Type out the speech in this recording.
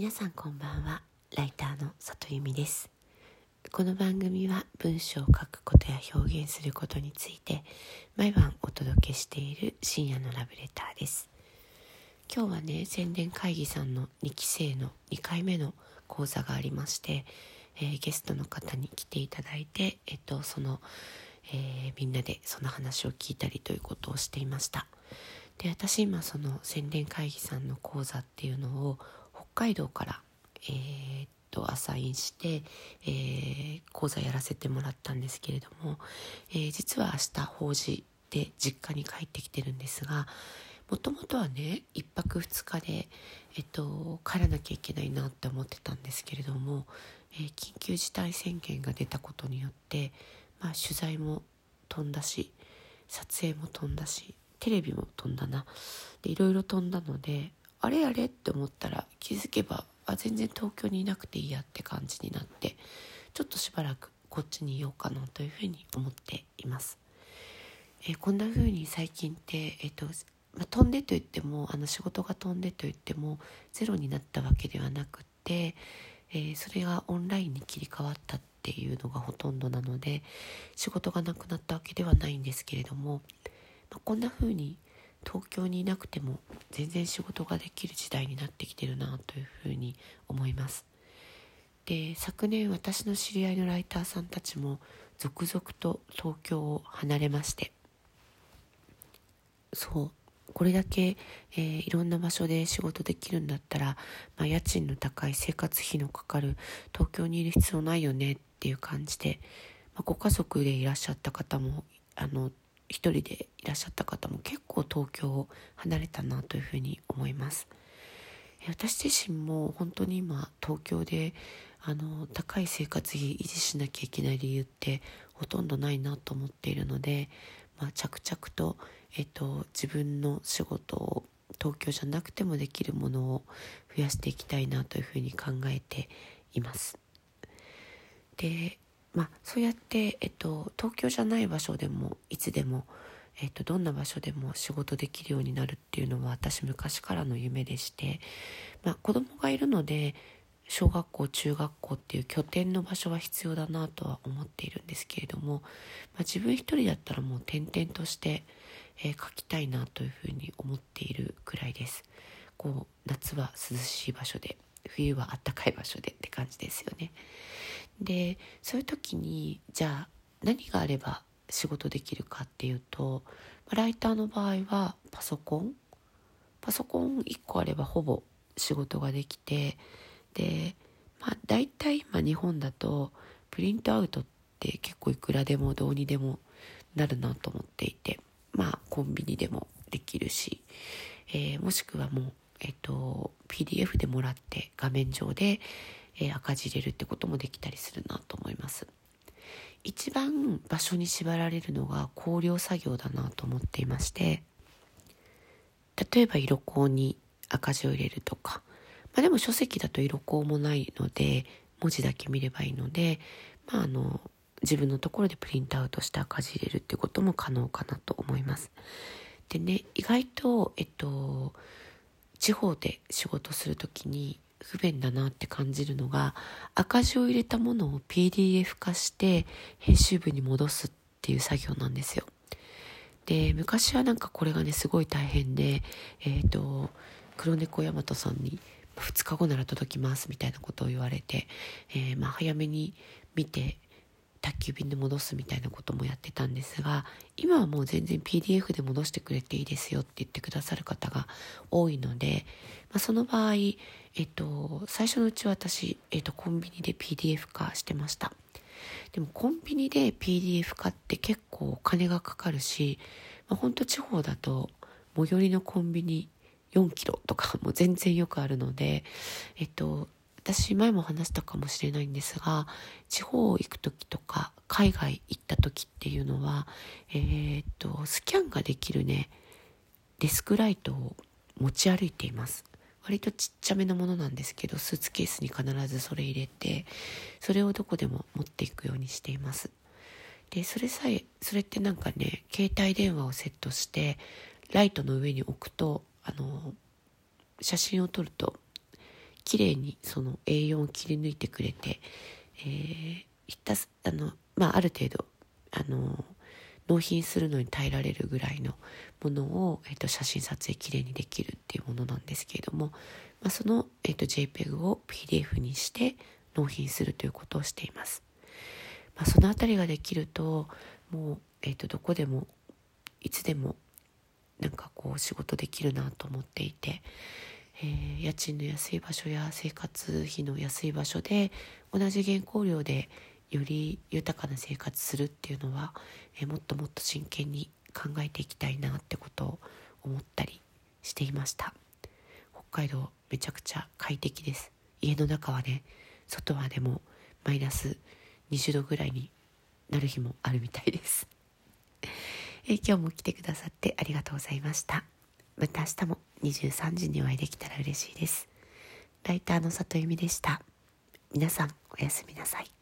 皆さんこんばんは。ライターの里由美です。この番組は文章を書くことや表現することについて毎晩お届けしている深夜のラブレターです。今日はね宣伝会議さんの2期生の2回目の講座がありまして、えー、ゲストの方に来ていただいて、えっと、その、えー、みんなでその話を聞いたりということをしていました。で私今その宣伝会議さんの講座っていうのを海道から、えー、っとアサインして、えー、講座やらせてもらったんですけれども、えー、実は明日法事で実家に帰ってきてるんですがもともとはね1泊2日で、えっと、帰らなきゃいけないなって思ってたんですけれども、えー、緊急事態宣言が出たことによって、まあ、取材も飛んだし撮影も飛んだしテレビも飛んだな。でいろいろ飛んだのであれあれって思ったら気づけばあ全然東京にいなくていいやって感じになってちょっとしばらくこっちにいようかなというふうに思っています。え、こんな風に最近って、えーとまあ、飛んでと言ってもあの仕事が飛んでと言ってもゼロになったわけではなくて、えー、それがオンラインに切り替わったっていうのがほとんどなので仕事がなくなったわけではないんですけれども、まあ、こんな風に東京にいなくても全然仕事ができる時代になってきてるなというふうに思います。で昨年私の知り合いのライターさんたちも続々と東京を離れましてそうこれだけ、えー、いろんな場所で仕事できるんだったら、まあ、家賃の高い生活費のかかる東京にいる必要ないよねっていう感じで、まあ、ご家族でいらっしゃった方もあの一人でいらっしゃった方も結構東京を離れたなというふうに思います。私自身も本当に今東京であの高い生活費維持しなきゃいけない理由ってほとんどないなと思っているので、まあ、着々と、えっと、自分の仕事を東京じゃなくてもできるものを増やしていきたいなというふうに考えています。でまあ、そうやって、えっと、東京じゃない場所でもいつでも、えっと、どんな場所でも仕事できるようになるっていうのは私昔からの夢でして、まあ、子供がいるので小学校中学校っていう拠点の場所は必要だなとは思っているんですけれども、まあ、自分一人だったらもう転々として、えー、書きたいなというふうに思っているくらいです。こう夏は涼しい場所で冬は暖かい場所でって感じですよね。でそういう時にじゃあ何があれば仕事できるかっていうとライターの場合はパソコンパソコン1個あればほぼ仕事ができてでまあ大体今日本だとプリントアウトって結構いくらでもどうにでもなるなと思っていてまあコンビニでもできるし、えー、もしくはもう、えっと、PDF でもらって画面上で、えー、赤字入れるってこともできたりするなと思います。一番場所に縛られるのが光量作業だなと思っていまして例えば色光に赤字を入れるとか、まあ、でも書籍だと色光もないので文字だけ見ればいいので、まあ、あの自分のところでプリントアウトして赤字入れるってことも可能かなと思います。でね意外とえっと地方で仕事する時に不便だなって感じるのが赤字を入れたものを PDF 化して編集部に戻すっていう作業なんですよ。で昔はなんかこれがねすごい大変でえっ、ー、と黒猫大和さんに2日後なら届きますみたいなことを言われて、えー、まあ早めに見て宅急便で戻すみたいなこともやってたんですが今はもう全然 PDF で戻してくれていいですよって言ってくださる方が多いので、まあ、その場合、えっと、最初のうちは私、えっと、コンビニで PDF 化してました。でもコンビニで PDF 化って結構お金がかかるし、まあ、ほんと地方だと最寄りのコンビニ4キロとかも全然よくあるので、えっと、私前も話したかもしれないんですが地方行く時とか海外行った時っていうのはえー、っとスキャンができるねデスクライトを持ち歩いています。割とちっちゃめのものなんですけどスーツケースに必ずそれ入れてそれをどこでも持っていくようにしています。でそれさえそれってなんかね携帯電話をセットしてライトの上に置くとあの写真を撮ると綺麗にその A4 を切り抜いてくれて、えー、ひたすあの、まあ、ある程度あの納品するのに耐えられるぐらいのものを、えーと、写真撮影きれいにできるっていうものなんですけれども、まあ、その、えーと、JPEG を PDF にして納品するということをしています。まあ、その辺りができるともう、えーとどこでもいつでもなんかこう仕事できるなと思っていて、えー、家賃の安い場所や生活費の安い場所で同じ原稿料でより豊かな生活するっていうのは、えー、もっともっと真剣に考えていきたいなってことを思ったりしていました。北海道めちゃくちゃ快適です。家の中はね外はでもマイナス20度ぐらいになる日もあるみたいです。え今日も来てくださってありがとうございました。また明日も23時にお会いできたら嬉しいです。ライターの里由美でした。皆さんおやすみなさい。